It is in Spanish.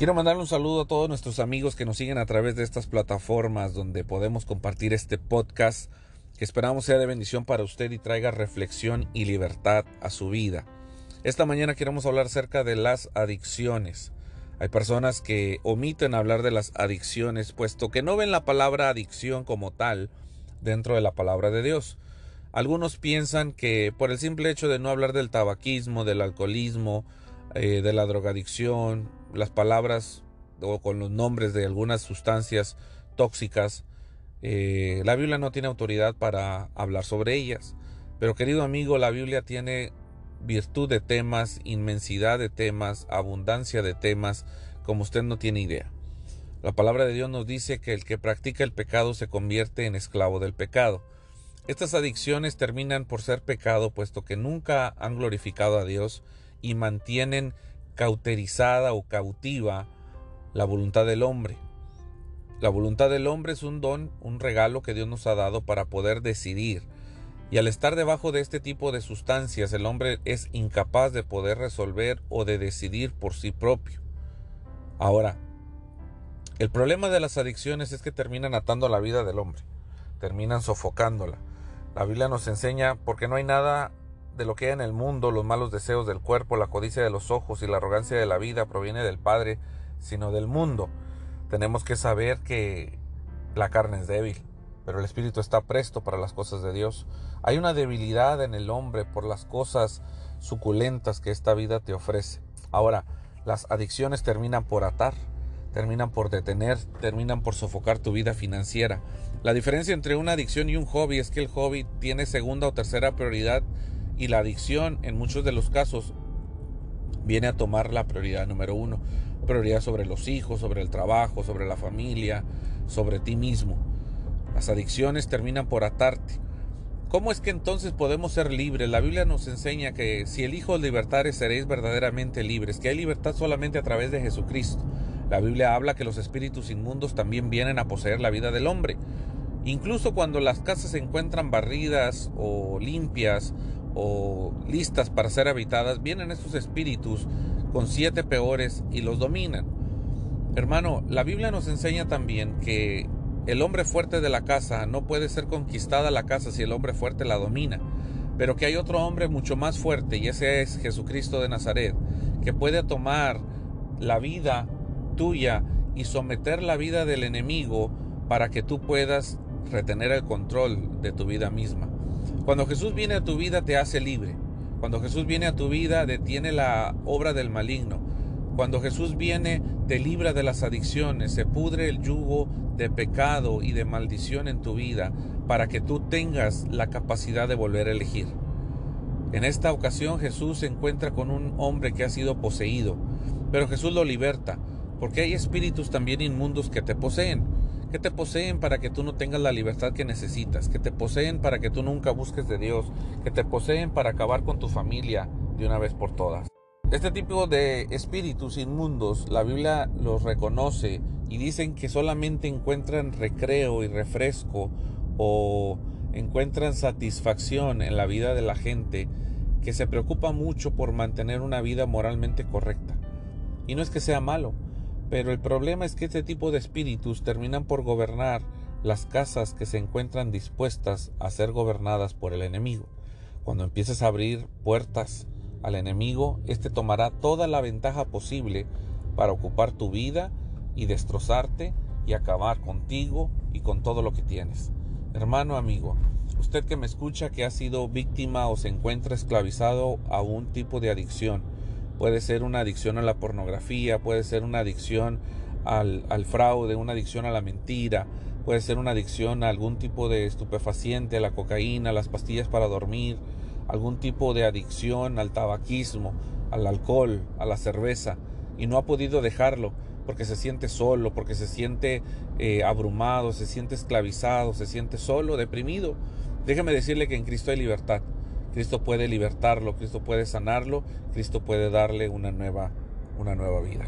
Quiero mandarle un saludo a todos nuestros amigos que nos siguen a través de estas plataformas donde podemos compartir este podcast que esperamos sea de bendición para usted y traiga reflexión y libertad a su vida. Esta mañana queremos hablar acerca de las adicciones. Hay personas que omiten hablar de las adicciones puesto que no ven la palabra adicción como tal dentro de la palabra de Dios. Algunos piensan que por el simple hecho de no hablar del tabaquismo, del alcoholismo, eh, de la drogadicción, las palabras o con los nombres de algunas sustancias tóxicas, eh, la Biblia no tiene autoridad para hablar sobre ellas. Pero querido amigo, la Biblia tiene virtud de temas, inmensidad de temas, abundancia de temas, como usted no tiene idea. La palabra de Dios nos dice que el que practica el pecado se convierte en esclavo del pecado. Estas adicciones terminan por ser pecado puesto que nunca han glorificado a Dios y mantienen cauterizada o cautiva la voluntad del hombre. La voluntad del hombre es un don, un regalo que Dios nos ha dado para poder decidir. Y al estar debajo de este tipo de sustancias, el hombre es incapaz de poder resolver o de decidir por sí propio. Ahora, el problema de las adicciones es que terminan atando la vida del hombre, terminan sofocándola. La Biblia nos enseña porque no hay nada de lo que hay en el mundo, los malos deseos del cuerpo, la codicia de los ojos y la arrogancia de la vida proviene del Padre, sino del mundo. Tenemos que saber que la carne es débil, pero el espíritu está presto para las cosas de Dios. Hay una debilidad en el hombre por las cosas suculentas que esta vida te ofrece. Ahora, las adicciones terminan por atar terminan por detener, terminan por sofocar tu vida financiera. La diferencia entre una adicción y un hobby es que el hobby tiene segunda o tercera prioridad y la adicción en muchos de los casos viene a tomar la prioridad número uno. Prioridad sobre los hijos, sobre el trabajo, sobre la familia, sobre ti mismo. Las adicciones terminan por atarte. ¿Cómo es que entonces podemos ser libres? La Biblia nos enseña que si el Hijo libertares seréis verdaderamente libres, que hay libertad solamente a través de Jesucristo. La Biblia habla que los espíritus inmundos también vienen a poseer la vida del hombre. Incluso cuando las casas se encuentran barridas o limpias o listas para ser habitadas, vienen estos espíritus con siete peores y los dominan. Hermano, la Biblia nos enseña también que el hombre fuerte de la casa no puede ser conquistada la casa si el hombre fuerte la domina, pero que hay otro hombre mucho más fuerte y ese es Jesucristo de Nazaret, que puede tomar la vida tuya y someter la vida del enemigo para que tú puedas retener el control de tu vida misma. Cuando Jesús viene a tu vida te hace libre. Cuando Jesús viene a tu vida detiene la obra del maligno. Cuando Jesús viene te libra de las adicciones, se pudre el yugo de pecado y de maldición en tu vida para que tú tengas la capacidad de volver a elegir. En esta ocasión Jesús se encuentra con un hombre que ha sido poseído, pero Jesús lo liberta porque hay espíritus también inmundos que te poseen, que te poseen para que tú no tengas la libertad que necesitas, que te poseen para que tú nunca busques de Dios, que te poseen para acabar con tu familia de una vez por todas. Este tipo de espíritus inmundos, la Biblia los reconoce y dicen que solamente encuentran recreo y refresco o encuentran satisfacción en la vida de la gente que se preocupa mucho por mantener una vida moralmente correcta. Y no es que sea malo, pero el problema es que este tipo de espíritus terminan por gobernar las casas que se encuentran dispuestas a ser gobernadas por el enemigo. Cuando empieces a abrir puertas al enemigo, éste tomará toda la ventaja posible para ocupar tu vida y destrozarte y acabar contigo y con todo lo que tienes. Hermano amigo, usted que me escucha que ha sido víctima o se encuentra esclavizado a un tipo de adicción, puede ser una adicción a la pornografía, puede ser una adicción al, fraude, una adicción a la mentira, puede ser una adicción a algún tipo de estupefaciente, a la cocaína, a las pastillas para dormir, algún tipo de adicción al tabaquismo, al alcohol, a la cerveza, y no ha podido dejarlo porque se siente solo, porque se siente eh, abrumado, se siente esclavizado, se siente solo, deprimido. Déjeme decirle que en Cristo hay libertad. Cristo puede libertarlo, Cristo puede sanarlo, Cristo puede darle una nueva, una nueva vida.